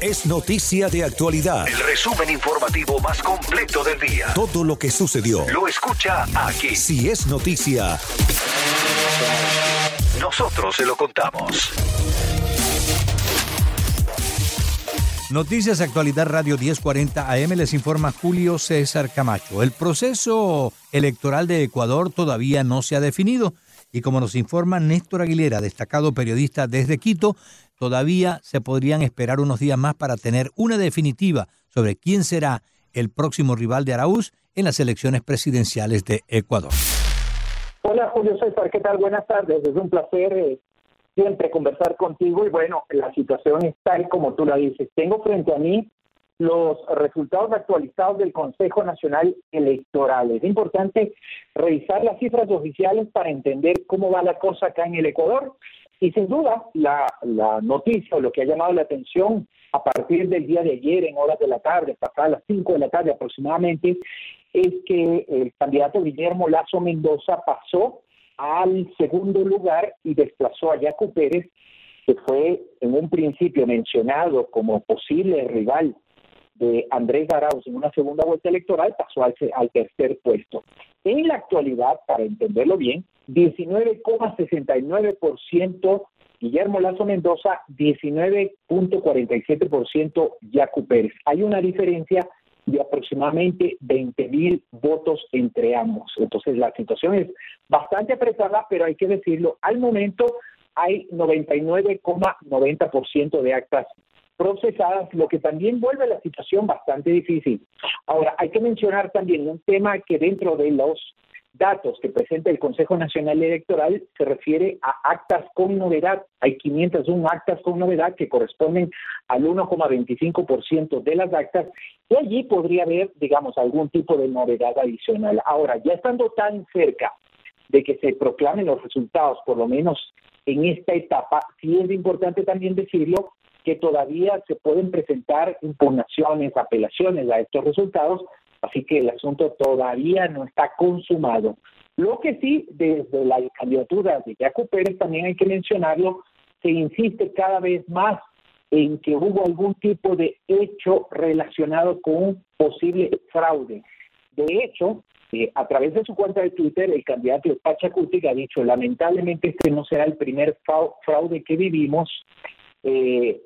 Es noticia de actualidad. El resumen informativo más completo del día. Todo lo que sucedió. Lo escucha aquí. Si es noticia, nosotros se lo contamos. Noticias Actualidad Radio 1040 AM les informa Julio César Camacho. El proceso electoral de Ecuador todavía no se ha definido y como nos informa Néstor Aguilera, destacado periodista desde Quito, todavía se podrían esperar unos días más para tener una definitiva sobre quién será el próximo rival de Araúz en las elecciones presidenciales de Ecuador. Hola Julio César, ¿qué tal? Buenas tardes, es un placer eh, siempre conversar contigo y bueno, la situación es tal como tú la dices. Tengo frente a mí los resultados actualizados del Consejo Nacional Electoral. Es importante revisar las cifras oficiales para entender cómo va la cosa acá en el Ecuador. Y sin duda, la, la noticia o lo que ha llamado la atención a partir del día de ayer, en horas de la tarde, pasadas las 5 de la tarde aproximadamente, es que el candidato Guillermo Lazo Mendoza pasó al segundo lugar y desplazó a Jaco Pérez, que fue en un principio mencionado como posible rival de Andrés Arauz en una segunda vuelta electoral pasó al, tercer puesto. En la actualidad, para entenderlo bien, 19,69% Guillermo Lazo Mendoza, 19.47% Yacu Pérez. Hay una diferencia de aproximadamente 20 mil votos entre ambos. Entonces la situación es bastante apretada, pero hay que decirlo, al momento hay 99,90% de actas procesadas, lo que también vuelve la situación bastante difícil. Ahora, hay que mencionar también un tema que dentro de los datos que presenta el Consejo Nacional Electoral se refiere a actas con novedad. Hay 501 actas con novedad que corresponden al 1,25% de las actas y allí podría haber, digamos, algún tipo de novedad adicional. Ahora, ya estando tan cerca de que se proclamen los resultados, por lo menos en esta etapa, sí es importante también decirlo que todavía se pueden presentar impugnaciones, apelaciones a estos resultados, así que el asunto todavía no está consumado. Lo que sí, desde la candidatura de Jaco Pérez, también hay que mencionarlo, se insiste cada vez más en que hubo algún tipo de hecho relacionado con un posible fraude. De hecho, eh, a través de su cuenta de Twitter, el candidato Pachacuti ha dicho, lamentablemente este no será el primer fraude que vivimos. Eh,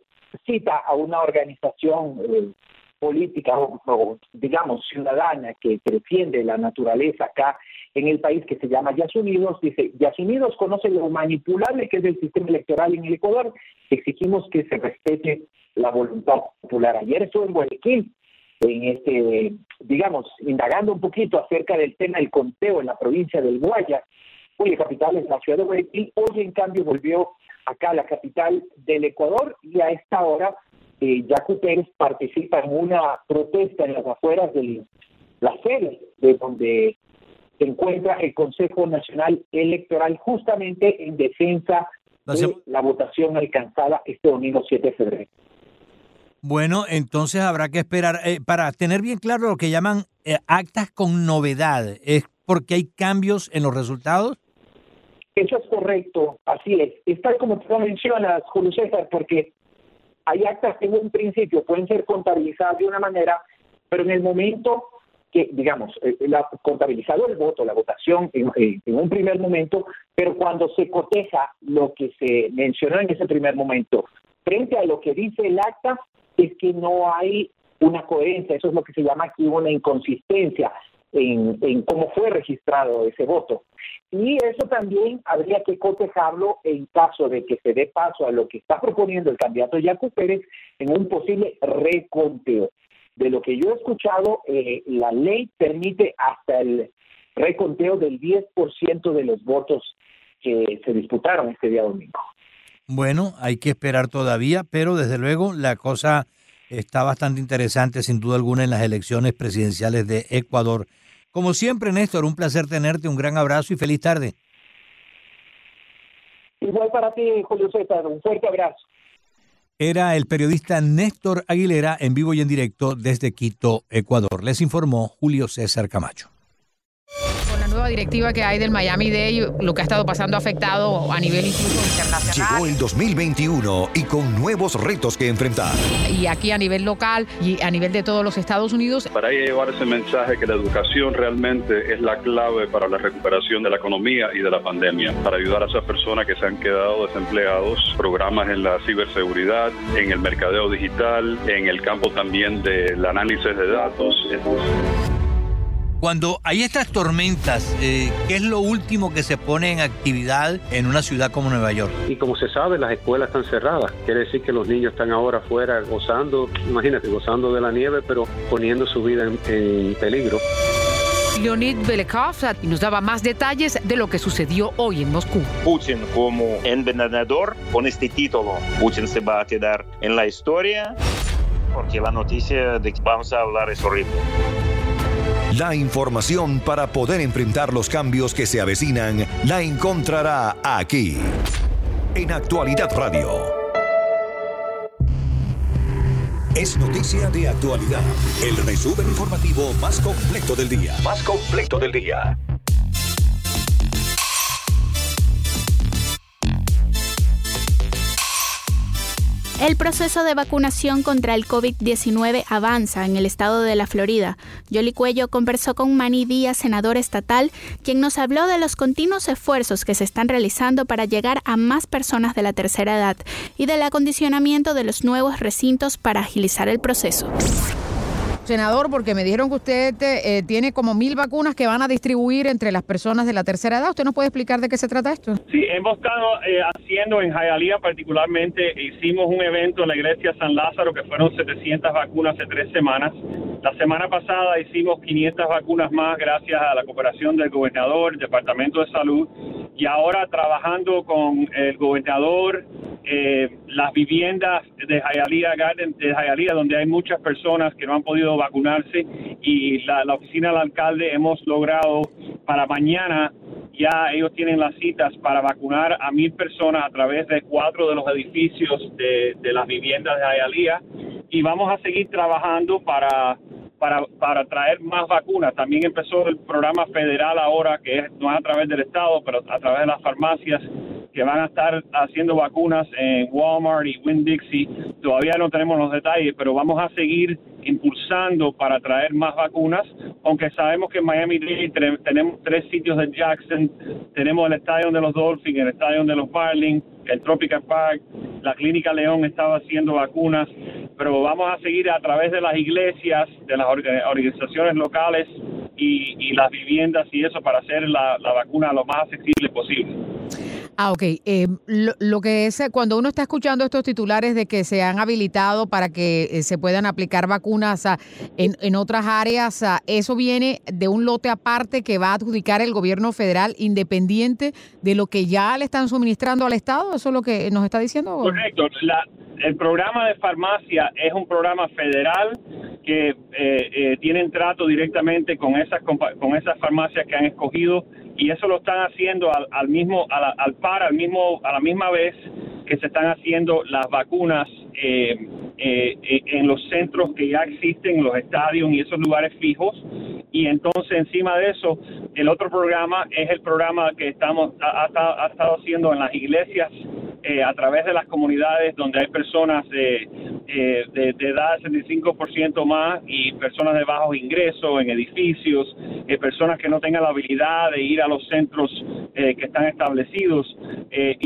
cita a una organización eh, política o, digamos ciudadana que, defiende la naturaleza acá en el país que se llama Yas Unidos, dice, Yas Unidos conoce lo manipulable que es el sistema electoral en el Ecuador, exigimos que se respete la voluntad popular. Ayer estuve en Guayaquil, en este, digamos, indagando un poquito acerca del tema del conteo en la provincia del Guaya, cuya capital es la ciudad de Guayaquil, hoy en cambio volvió acá la capital del Ecuador y a esta hora eh, Yacu Pérez participa en una protesta en las afueras de la sede de donde se encuentra el Consejo Nacional Electoral justamente en defensa de la votación alcanzada este domingo 7 de febrero. Bueno, entonces habrá que esperar eh, para tener bien claro lo que llaman eh, actas con novedad. ¿Es porque hay cambios en los resultados? Eso es correcto, así es. Es tal como tú mencionas, Julio César, porque hay actas que en un principio pueden ser contabilizadas de una manera, pero en el momento que, digamos, eh, la, contabilizado el voto, la votación en, un primer momento, pero cuando se coteja lo que se mencionó en ese primer momento frente a lo que dice el acta, es que no hay una coherencia, eso es lo que se llama aquí una inconsistencia en, cómo fue registrado ese voto. Y eso también habría que cotejarlo en caso de que se dé paso a lo que está proponiendo el candidato Yacu Pérez en un posible reconteo. De lo que yo he escuchado, eh, la ley permite hasta el reconteo del 10% de los votos que se disputaron este día domingo. Bueno, hay que esperar todavía, pero desde luego la cosa está bastante interesante sin duda alguna en las elecciones presidenciales de Ecuador. Como siempre, Néstor, un placer tenerte, un gran abrazo y feliz tarde. Igual para ti, Julio César, un fuerte abrazo. Era el periodista Néstor Aguilera en vivo y en directo desde Quito, Ecuador. Les informó Julio César Camacho nueva directiva que hay del Miami Day, lo que ha estado pasando afectado a nivel incluso internacional. Llegó el 2021 y con nuevos retos que enfrentar. Y aquí a nivel local y a nivel de todos los Estados Unidos. Para llevar ese mensaje que la educación realmente es la clave para la recuperación de la economía y de la pandemia, para ayudar a esas personas que se han quedado desempleados, programas en la ciberseguridad, en el mercadeo digital, en el campo también del análisis de datos. Cuando hay estas tormentas, eh, ¿qué es lo último que se pone en actividad en una ciudad como Nueva York? Y como se sabe, las escuelas están cerradas. Quiere decir que los niños están ahora afuera gozando, imagínate, gozando de la nieve, pero poniendo su vida en, en peligro. Leonid Belekov y nos daba más detalles de lo que sucedió hoy en Moscú. Putin como envenenador, con este título, Putin se va a quedar en la historia porque la noticia de que vamos a hablar es horrible. La información para poder enfrentar los cambios que se avecinan la encontrará aquí, en Actualidad Radio. Es noticia de actualidad, el resumen informativo más completo del día. Más completo del día. El proceso de vacunación contra el COVID-19 avanza en el estado de la Florida. Yoli Cuello conversó con Manny Díaz, senador estatal, quien nos habló de los continuos esfuerzos que se están realizando para llegar a más personas de la tercera edad y del acondicionamiento de los nuevos recintos para agilizar el proceso senador, porque me dijeron que usted eh, tiene como mil vacunas que van a distribuir entre las personas de la tercera edad. ¿Usted nos puede explicar de qué se trata esto? Sí, hemos estado eh, haciendo en Hialeah particularmente, hicimos un evento en la iglesia San Lázaro que fueron 700 vacunas hace tres semanas. La semana pasada hicimos 500 vacunas más gracias a la cooperación del gobernador, el Departamento de Salud, y ahora trabajando con el gobernador, eh, las viviendas de Hialeah Garden, de Hialeah, donde hay muchas personas que no han podido vacunarse y la, oficina del alcalde hemos logrado para mañana ya ellos tienen las citas para vacunar a mil personas a través de cuatro de los edificios de, las viviendas de Hialeah y vamos a seguir trabajando para para, para traer más vacunas. También empezó el programa federal ahora, que es, no es a través del Estado, pero a través de las farmacias que van a estar haciendo vacunas en Walmart y Winn-Dixie. Todavía no tenemos los detalles, pero vamos a seguir impulsando para traer más vacunas, aunque sabemos que en Miami-Dade tenemos tres sitios de Jackson, tenemos el estadio de los Dolphins, el estadio de los Marlins, el Tropical Park, la Clínica León estaba haciendo vacunas, pero vamos a seguir a través de las iglesias, de las organizaciones locales y, las viviendas y eso para hacer la vacuna lo más accesible posible. Ah, ok. Eh, lo, que es eh, cuando uno está escuchando estos titulares de que se han habilitado para que eh, se puedan aplicar vacunas ah, en, en, otras áreas, ah, eso viene de un lote aparte que va a adjudicar el gobierno federal independiente de lo que ya le están suministrando al Estado. ¿Eso es lo que nos está diciendo? Correcto. el programa de farmacia es un programa federal que tienen trato directamente con esas, con esas farmacias que han escogido y eso lo están haciendo al, mismo al par al mismo a la misma vez que se están haciendo las vacunas eh, eh, eh, en los centros que ya existen, en los estadios y esos lugares fijos. Y entonces encima de eso, el otro programa es el programa que estamos ha, estado haciendo en las iglesias eh, a través de las comunidades donde hay personas de, de, edad de 65% más y personas de bajos ingresos en edificios, personas que no tengan la habilidad de ir a los centros que están establecidos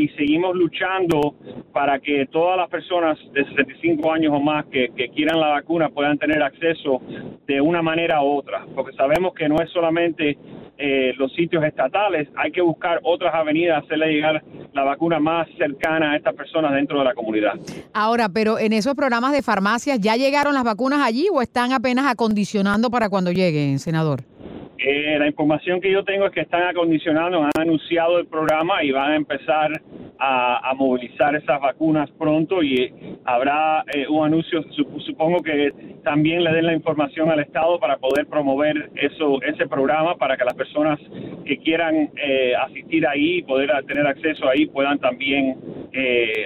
y seguimos luchando para que todas las personas de 65 años o más que, quieran la vacuna puedan tener acceso de una manera u otra, porque sabemos que no es solamente eh, los sitios estatales, hay que buscar otras avenidas, hacerle llegar la vacuna más cercana a estas personas dentro de la comunidad. Ahora, pero en esos programas de farmacias, ¿ya llegaron las vacunas allí o están apenas acondicionando para cuando lleguen, senador? Eh, la información que yo tengo es que están acondicionando, han anunciado el programa y van a empezar a, movilizar esas vacunas pronto y eh, habrá eh, un anuncio, sup- supongo que también le den la información al Estado para poder promover eso, ese programa para que las personas que quieran eh, asistir ahí y poder tener acceso ahí puedan también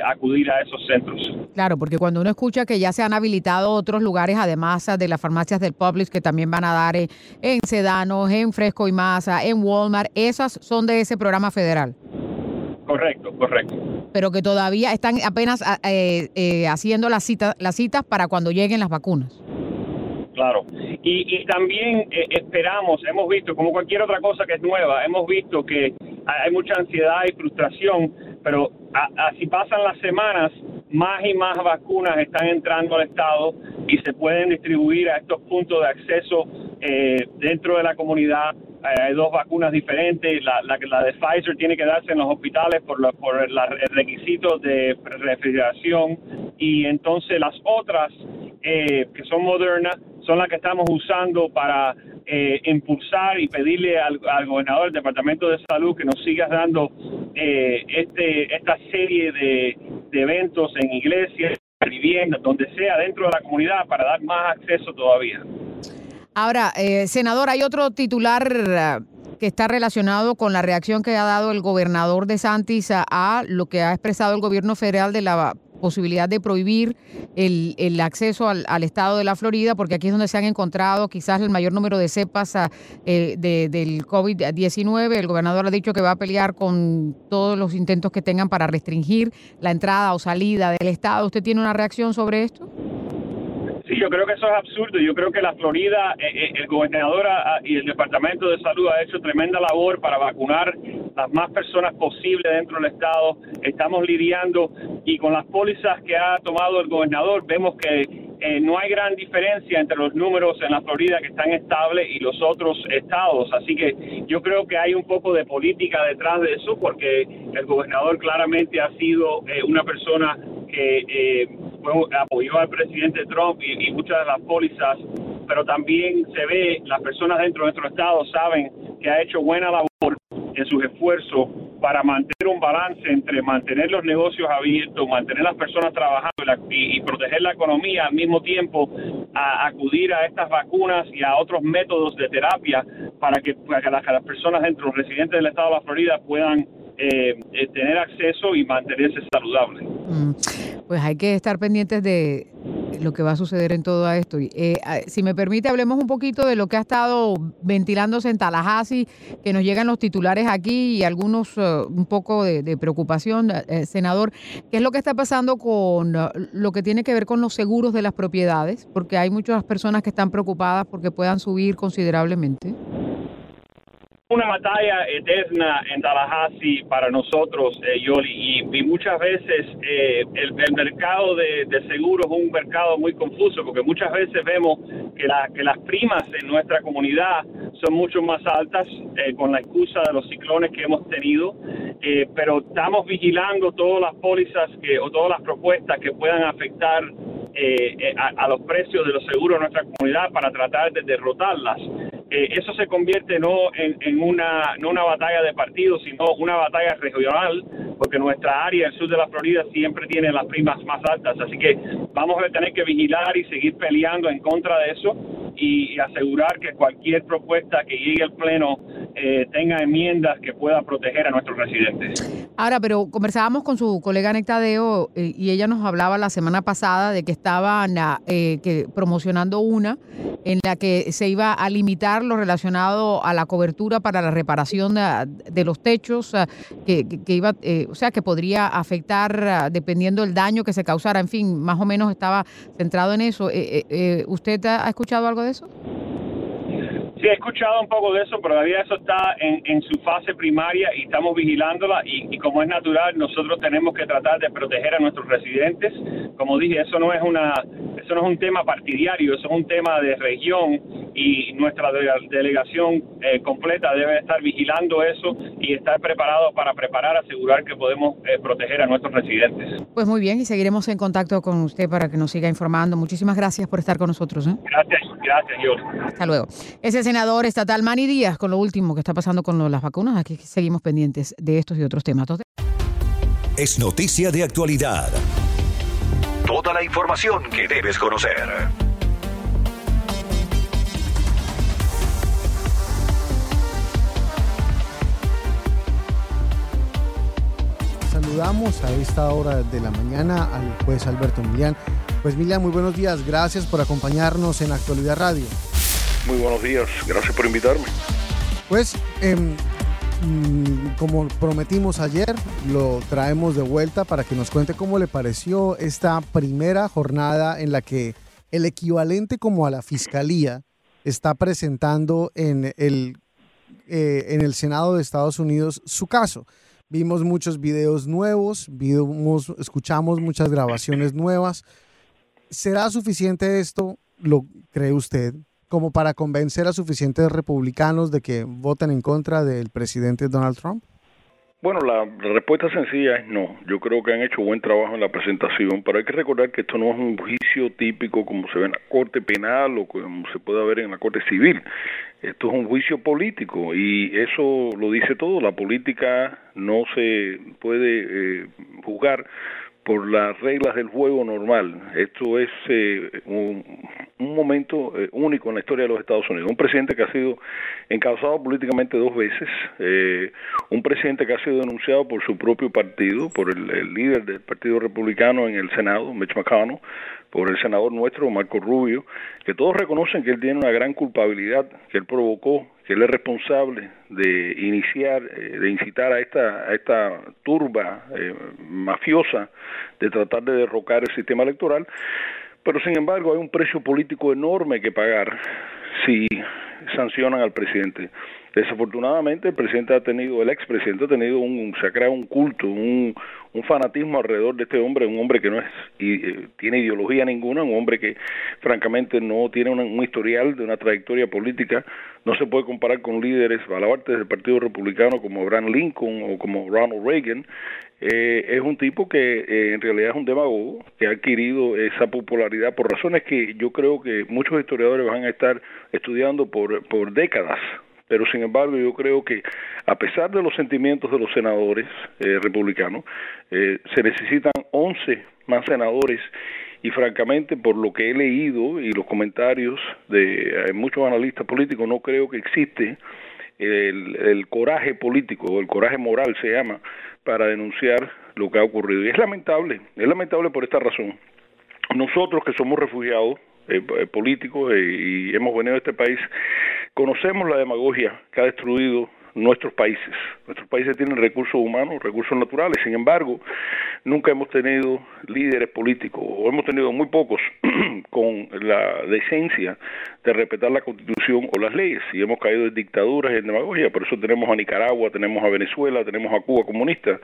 acudir a esos centros. Claro, porque cuando uno escucha que ya se han habilitado otros lugares, además de las farmacias del Publix, que también van a dar en Sedanos, en Fresco y Masa, en Walmart, esas son de ese programa federal, Correcto, correcto. pero que todavía están apenas ah, eh, eh, haciendo las citas, las citas para cuando lleguen las vacunas. Claro. Y, y también eh, esperamos, hemos visto, como cualquier otra cosa que es nueva, hemos visto que hay mucha ansiedad y frustración, pero así pasan las semanas, más y más vacunas están entrando al Estado y se pueden distribuir a estos puntos de acceso eh, dentro de la comunidad. Eh, hay dos vacunas diferentes. La, la, la de Pfizer tiene que darse en los hospitales por, los por la- requisito de refrigeración y entonces las otras eh, que son modernas son las que estamos usando para eh, impulsar y pedirle al, gobernador del Departamento de Salud que nos siga dando eh, este esta serie de eventos en iglesias, viviendas, donde sea dentro de la comunidad para dar más acceso todavía. Ahora, eh, senador, hay otro titular ah, que está relacionado con la reacción que ha dado el gobernador de Santis a, lo que ha expresado el gobierno federal de la posibilidad de prohibir el, acceso al, estado de la Florida, porque aquí es donde se han encontrado quizás el mayor número de cepas eh, de- del COVID-19. El gobernador ha dicho que va a pelear con todos los intentos que tengan para restringir la entrada o salida del estado. ¿Usted tiene una reacción sobre esto? Sí, yo creo que eso es absurdo. Yo creo que la Florida, eh, eh, el gobernador y el Departamento de Salud ha hecho tremenda labor para vacunar las más personas posible dentro del estado. Estamos lidiando y con las pólizas que ha tomado el gobernador vemos que eh, no hay gran diferencia entre los números en la Florida que están estables y los otros estados. Así que yo creo que hay un poco de política detrás de eso porque el gobernador claramente ha sido eh, una persona que eh, apoyó al presidente Trump y, muchas de las pólizas, pero también se ve, las personas dentro de nuestro estado saben que ha hecho buena labor en sus esfuerzos para mantener un balance entre mantener los negocios abiertos, mantener las personas trabajando y, proteger la economía al mismo tiempo, a acudir a estas vacunas y a otros métodos de terapia para que, para que las, que las personas dentro, los residentes del estado de la Florida puedan eh, eh, tener acceso y mantenerse saludables. Mm, Pues hay que estar pendientes de lo que va a suceder en todo esto. Eh, si me permite, hablemos un poquito de lo que ha estado ventilándose en Tallahassee, que nos llegan los titulares aquí y algunos eh, un poco de, de preocupación, eh, senador. ¿Qué es lo que está pasando con lo que tiene que ver con los seguros de las propiedades? Porque hay muchas personas que están preocupadas porque puedan subir considerablemente. Una batalla eterna en Tallahassee para nosotros, eh, Yoli, y, muchas veces eh, el, mercado de, seguros es un mercado muy confuso, porque muchas veces vemos que, la- que las primas en nuestra comunidad son mucho más altas eh, con la excusa de los ciclones que hemos tenido, eh, pero estamos vigilando todas las pólizas que, o todas las propuestas que puedan afectar eh, eh, a, los precios de los seguros de nuestra comunidad para tratar de derrotarlas. Eh, eso se convierte no en, en una no una batalla de partidos, sino una batalla regional, porque nuestra área, el sur de la Florida, siempre tiene las primas más altas. Así que vamos a tener que vigilar y seguir peleando en contra de eso y, asegurar que cualquier propuesta que llegue al Pleno eh, tenga enmiendas que pueda proteger a nuestros residentes. Ahora, pero conversábamos con su colega Nectadeo eh, y ella nos hablaba la semana pasada de que estaban eh, que promocionando una en la que se iba a limitar lo relacionado a la cobertura para la reparación de, de los techos, ah, que, que- iba, eh, o sea, que podría afectar dependiendo del daño que se causara. En fin, más o menos estaba centrado en eso. Eh, eh, eh, ¿Usted ha escuchado algo de eso? Sí, he escuchado un poco de eso, pero todavía eso está en, en su fase primaria y estamos vigilándola y, y como es natural, nosotros tenemos que tratar de proteger a nuestros residentes. Como dije, eso no es una, eso no es un tema partidario, eso es un tema de región y nuestra de- delegación eh, completa debe estar vigilando eso y estar preparado para preparar, asegurar que podemos eh, proteger a nuestros residentes. Pues muy bien, y seguiremos en contacto con usted para que nos siga informando. Muchísimas gracias por estar con nosotros. ¿eh? Gracias, gracias. Hasta luego. Es el senador estatal Manny Díaz con lo último que está pasando con lo de las vacunas. Aquí seguimos pendientes de estos y otros temas. Entonces, es noticia de actualidad. Toda la información que debes conocer. Saludamos a esta hora de la mañana al juez Alberto Milian. Pues Milian, muy buenos días. Gracias por acompañarnos en Actualidad Radio. Muy buenos días. Gracias por invitarme. Pues, em, mm, como prometimos ayer, lo traemos de vuelta para que nos cuente cómo le pareció esta primera jornada en la que el equivalente como a la fiscalía está presentando en el, eh, en el Senado de Estados Unidos su caso. Vimos muchos videos nuevos, vimos, escuchamos muchas grabaciones nuevas. ¿Será suficiente esto, lo cree usted, como para convencer a suficientes republicanos de que voten en contra del presidente Donald Trump? Bueno, la, respuesta sencilla es no. Yo creo que han hecho buen trabajo en la presentación, pero hay que recordar que esto no es un juicio típico como se ve en la corte penal o como se puede ver en la corte civil. Esto es un juicio político y eso lo dice todo. La política no se puede eh, juzgar por las reglas del juego normal. Esto es eh, un, un, momento eh, único en la historia de los Estados Unidos. Un presidente que ha sido encausado políticamente dos veces, eh, un presidente que ha sido denunciado por su propio partido, por el, líder del Partido Republicano en el Senado, Mitch McConnell, por el senador nuestro, Marco Rubio, que todos reconocen que él tiene una gran culpabilidad, que él provocó que él es responsable de iniciar, eh, de incitar a esta, a esta turba eh, mafiosa de tratar de derrocar el sistema electoral, pero sin embargo hay un precio político enorme que pagar si sancionan al presidente. Desafortunadamente el presidente ha tenido, el expresidente ha tenido un, se ha creado un culto, un, fanatismo alrededor de este hombre, un hombre que no es y, eh, tiene ideología ninguna, un hombre que francamente no tiene un, un, historial de una trayectoria política, no se puede comparar con líderes baluartes del Partido Republicano como Abraham Lincoln o como Ronald Reagan, eh, es un tipo que eh, en realidad es un demagogo que ha adquirido esa popularidad por razones que yo creo que muchos historiadores van a estar estudiando por, por décadas. Pero sin embargo yo creo que a pesar de los sentimientos de los senadores eh, republicanos, eh, se necesitan 11 más senadores y francamente por lo que he leído y los comentarios de eh, muchos analistas políticos no creo que existe el, el coraje político o el coraje moral se llama para denunciar lo que ha ocurrido y es lamentable, es lamentable por esta razón. Nosotros que somos refugiados eh, políticos eh, y hemos venido a este país, conocemos la demagogia que ha destruido nuestros países. Nuestros países tienen recursos humanos, recursos naturales, sin embargo, nunca hemos tenido líderes políticos, o hemos tenido muy pocos, con la decencia de respetar la constitución o las leyes, y hemos caído en dictaduras y en demagogia, por eso tenemos a Nicaragua, tenemos a Venezuela, tenemos a Cuba comunista,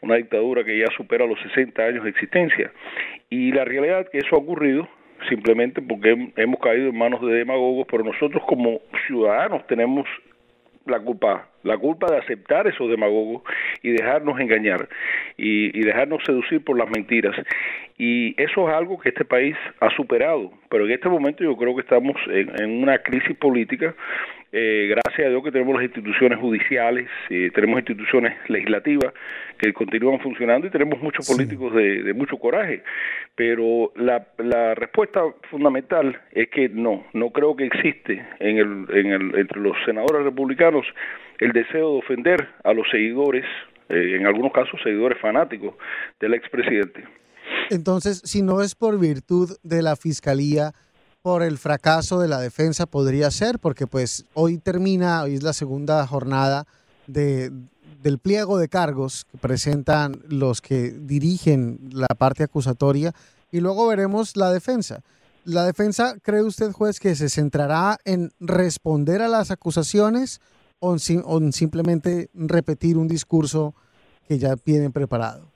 una dictadura que ya supera los 60 años de existencia. Y la realidad es que eso ha ocurrido simplemente porque hemos caído en manos de demagogos, pero nosotros como ciudadanos tenemos la culpa, la culpa de aceptar esos demagogos y dejarnos engañar y, y, dejarnos seducir por las mentiras. Y eso es algo que este país ha superado, pero en este momento yo creo que estamos en, en una crisis política eh, gracias a Dios que tenemos las instituciones judiciales, eh, tenemos instituciones legislativas que continúan funcionando y tenemos muchos políticos sí. de, de, mucho coraje. Pero la, la, respuesta fundamental es que no, no creo que existe en el, en el, entre los senadores republicanos el deseo de ofender a los seguidores, eh, en algunos casos seguidores fanáticos del expresidente. Entonces, si no es por virtud de la fiscalía, por el fracaso de la defensa podría ser, porque pues hoy termina, hoy es la segunda jornada de, del pliego de cargos que presentan los que dirigen la parte acusatoria y luego veremos la defensa. ¿La defensa, cree usted, juez, que se centrará en responder a las acusaciones o, o simplemente repetir un discurso que ya tienen preparado?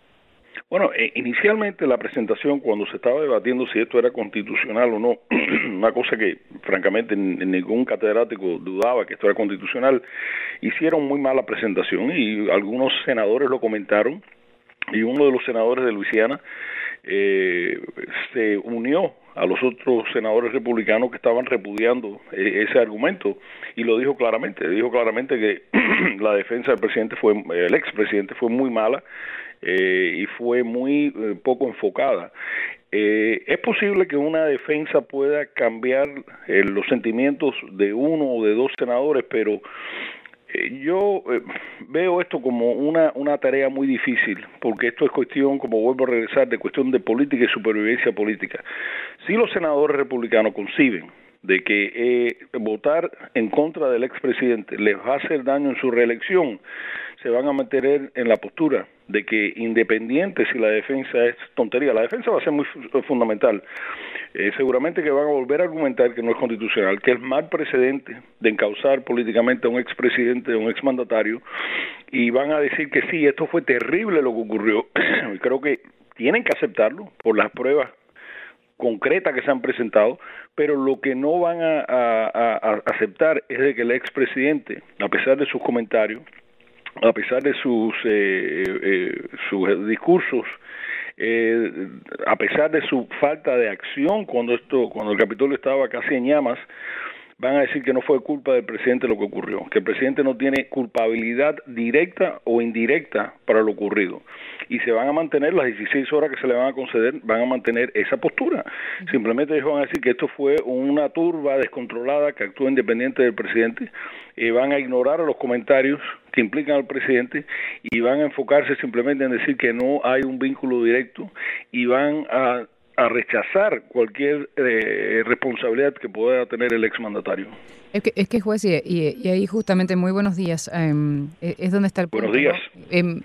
Bueno, eh, inicialmente la presentación, cuando se estaba debatiendo si esto era constitucional o no, una cosa que francamente ningún catedrático dudaba que esto era constitucional, hicieron muy mala presentación y algunos senadores lo comentaron y uno de los senadores de Luisiana eh, se unió a los otros senadores republicanos que estaban repudiando eh, ese argumento y lo dijo claramente, dijo claramente que la defensa del presidente fue, el expresidente fue muy mala eh, y fue muy eh, poco enfocada. Eh, es posible que una defensa pueda cambiar eh, los sentimientos de uno o de dos senadores, pero yo eh, veo esto como una, una tarea muy difícil, porque esto es cuestión, como vuelvo a regresar, de cuestión de política y supervivencia política. Si los senadores republicanos conciben de que eh, votar en contra del expresidente les va a hacer daño en su reelección, se van a mantener en la postura de que independiente si la defensa es tontería, la defensa va a ser muy fu- fundamental. Eh, seguramente que van a volver a argumentar que no es constitucional, que es mal precedente de encauzar políticamente a un expresidente, a un exmandatario, y van a decir que sí, esto fue terrible lo que ocurrió. creo que tienen que aceptarlo por las pruebas concretas que se han presentado, pero lo que no van a- a aceptar es de que el expresidente, a pesar de sus comentarios, a pesar de sus eh, eh, sus discursos eh, a pesar de su falta de acción cuando esto cuando el Capitolio estaba casi en llamas van a decir que no fue culpa del presidente lo que ocurrió, que el presidente no tiene culpabilidad directa o indirecta para lo ocurrido. Y se van a mantener las 16 horas que se le van a conceder, van a mantener esa postura. Simplemente ellos van a decir que esto fue una turba descontrolada que actúa independiente del presidente, y van a ignorar los comentarios que implican al presidente y van a enfocarse simplemente en decir que no hay un vínculo directo y van a a rechazar cualquier eh, responsabilidad que pueda tener el exmandatario. Es que, es que juez, y, y- y ahí justamente, muy buenos días, e- es donde está el Buenos días. Em,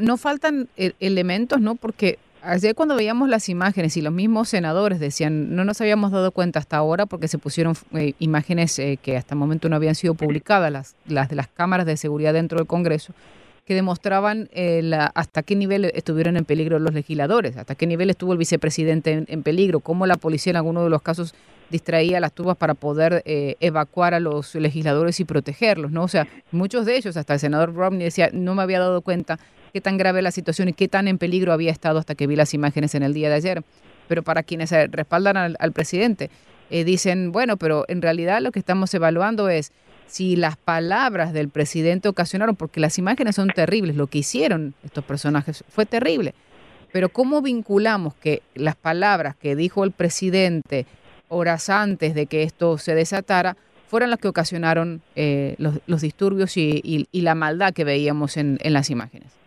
no faltan e- elementos, ¿no? Porque ayer cuando veíamos las imágenes y los mismos senadores decían, no nos habíamos dado cuenta hasta ahora porque se pusieron eh, imágenes eh, que hasta el momento no habían sido publicadas, las, de las cámaras de seguridad dentro del Congreso, que demostraban eh, hasta qué nivel estuvieron en peligro los legisladores, hasta qué nivel estuvo el vicepresidente en, peligro, cómo la policía en algunos de los casos distraía las turbas para poder evacuar a los legisladores y protegerlos, ¿no? O sea, muchos de ellos, hasta el senador Romney decía, no me había dado cuenta qué tan grave la situación y qué tan en peligro había estado hasta que vi las imágenes en el día de ayer. Pero para quienes respaldan al, presidente, eh, dicen, bueno, pero en realidad lo que estamos evaluando es si las palabras del presidente ocasionaron, porque las imágenes son terribles, lo que hicieron estos personajes fue terrible. Pero ¿cómo vinculamos que las palabras que dijo el presidente horas antes de que esto se desatara fueron las que ocasionaron eh, los, disturbios y, la maldad que veíamos en las imágenes?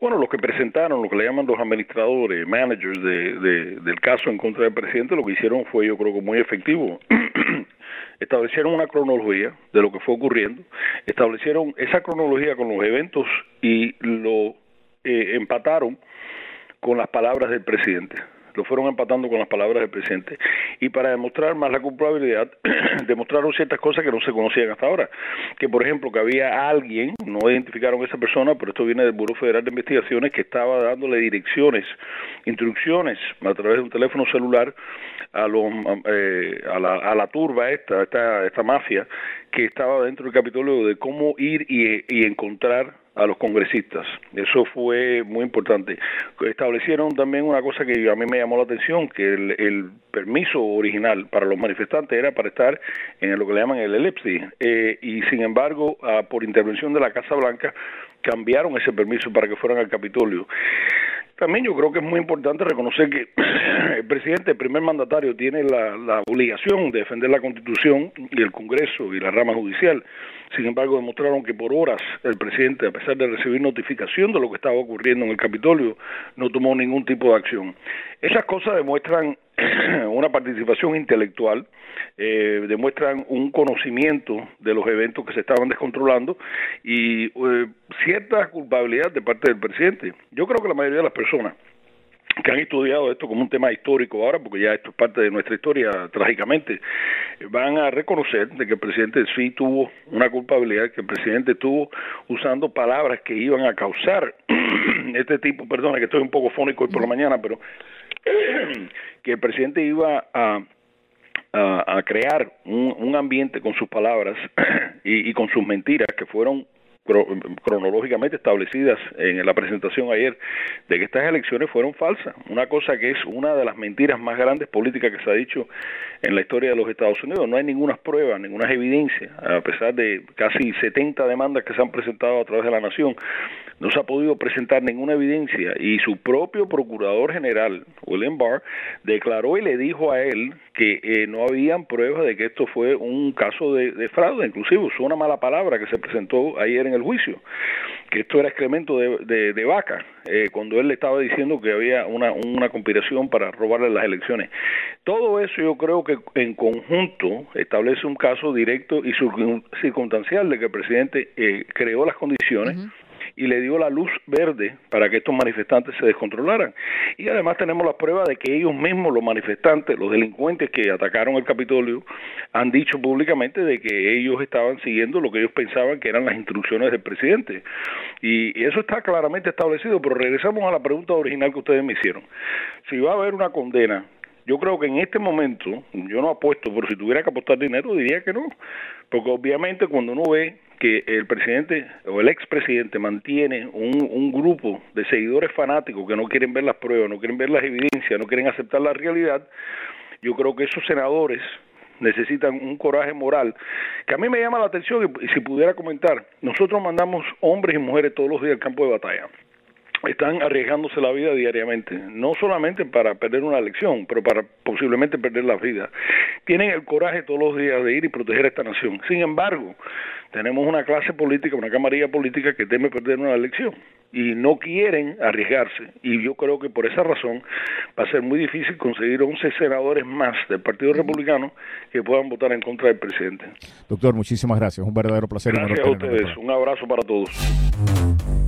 Bueno, lo que presentaron, lo que le llaman los administradores, managers de, de- del caso en contra del presidente, lo que hicieron fue, yo creo que muy efectivo. establecieron una cronología de lo que fue ocurriendo, establecieron esa cronología con los eventos y lo eh, empataron con las palabras del presidente. Lo fueron empatando con las palabras del presidente. Y para demostrar más la culpabilidad, demostraron ciertas cosas que no se conocían hasta ahora. Que, por ejemplo, que había alguien, no identificaron a esa persona, pero esto viene del Buró Federal de Investigaciones, que estaba dándole direcciones, instrucciones a través de un teléfono celular a, los, eh, a, la, a la turba esta, esta, esta mafia, que estaba dentro del Capitolio de cómo ir y, y encontrar a los congresistas. Eso fue muy importante. Establecieron también una cosa que a mí me llamó la atención, que el, el permiso original para los manifestantes era para estar en lo que le llaman el elipsis, eh, y sin embargo, ah, por intervención de la Casa Blanca, cambiaron ese permiso para que fueran al Capitolio. También yo creo que es muy importante reconocer que el presidente, el primer mandatario, tiene la, la obligación de defender la Constitución y el Congreso y la rama judicial. Sin embargo, demostraron que por horas el presidente, a pesar de recibir notificación de lo que estaba ocurriendo en el Capitolio, no tomó ningún tipo de acción. Esas cosas demuestran una participación intelectual, eh, demuestran un conocimiento de los eventos que se estaban descontrolando y eh, cierta culpabilidad de parte del presidente. Yo creo que la mayoría de las personas que han estudiado esto como un tema histórico ahora, porque ya esto es parte de nuestra historia trágicamente, van a reconocer de que el presidente sí tuvo una culpabilidad, que el presidente estuvo usando palabras que iban a causar este tipo, perdona que estoy un poco fónico hoy por la mañana, pero que el presidente iba a a, crear un, un, ambiente con sus palabras y, y, con sus mentiras que fueron cronológicamente establecidas en la presentación ayer de que estas elecciones fueron falsas. Una cosa que es una de las mentiras más grandes políticas que se ha dicho en la historia de los Estados Unidos. No hay ninguna prueba, ninguna evidencia, a pesar de casi 70 demandas que se han presentado a través de la nación, no se ha podido presentar ninguna evidencia y su propio procurador general, William Barr, declaró y le dijo a él que eh, no habían pruebas de que esto fue un caso de, fraude, inclusive usó una mala palabra que se presentó ayer en el juicio, que esto era excremento de, de, vaca, eh, cuando él le estaba diciendo que había una, una conspiración para robarle las elecciones. Todo eso yo creo que en conjunto establece un caso directo y circunstancial de que el presidente eh, creó las condiciones y le dio la luz verde para que estos manifestantes se descontrolaran. Y además tenemos la prueba de que ellos mismos, los manifestantes, los delincuentes que atacaron el Capitolio, han dicho públicamente de que ellos estaban siguiendo lo que ellos pensaban que eran las instrucciones del presidente. Y, eso está claramente establecido, pero regresamos a la pregunta original que ustedes me hicieron. Si va a haber una condena yo creo que en este momento, yo no apuesto, pero si tuviera que apostar dinero diría que no, porque obviamente cuando uno ve que el presidente o el expresidente mantiene un, un grupo de seguidores fanáticos que no quieren ver las pruebas, no quieren ver las evidencias, no quieren aceptar la realidad, yo creo que esos senadores necesitan un coraje moral que a mí me llama la atención y si pudiera comentar, nosotros mandamos hombres y mujeres todos los días al campo de batalla están arriesgándose la vida diariamente, no solamente para perder una elección, pero para posiblemente perder la vida. Tienen el coraje todos los días de ir y proteger a esta nación. Sin embargo, tenemos una clase política, una camarilla política que teme perder una elección y no quieren arriesgarse. Y yo creo que por esa razón va a ser muy difícil conseguir 11 senadores más del Partido Republicano que puedan votar en contra del presidente. Doctor, muchísimas gracias. Un verdadero placer. Gracias a ustedes. Un abrazo para todos.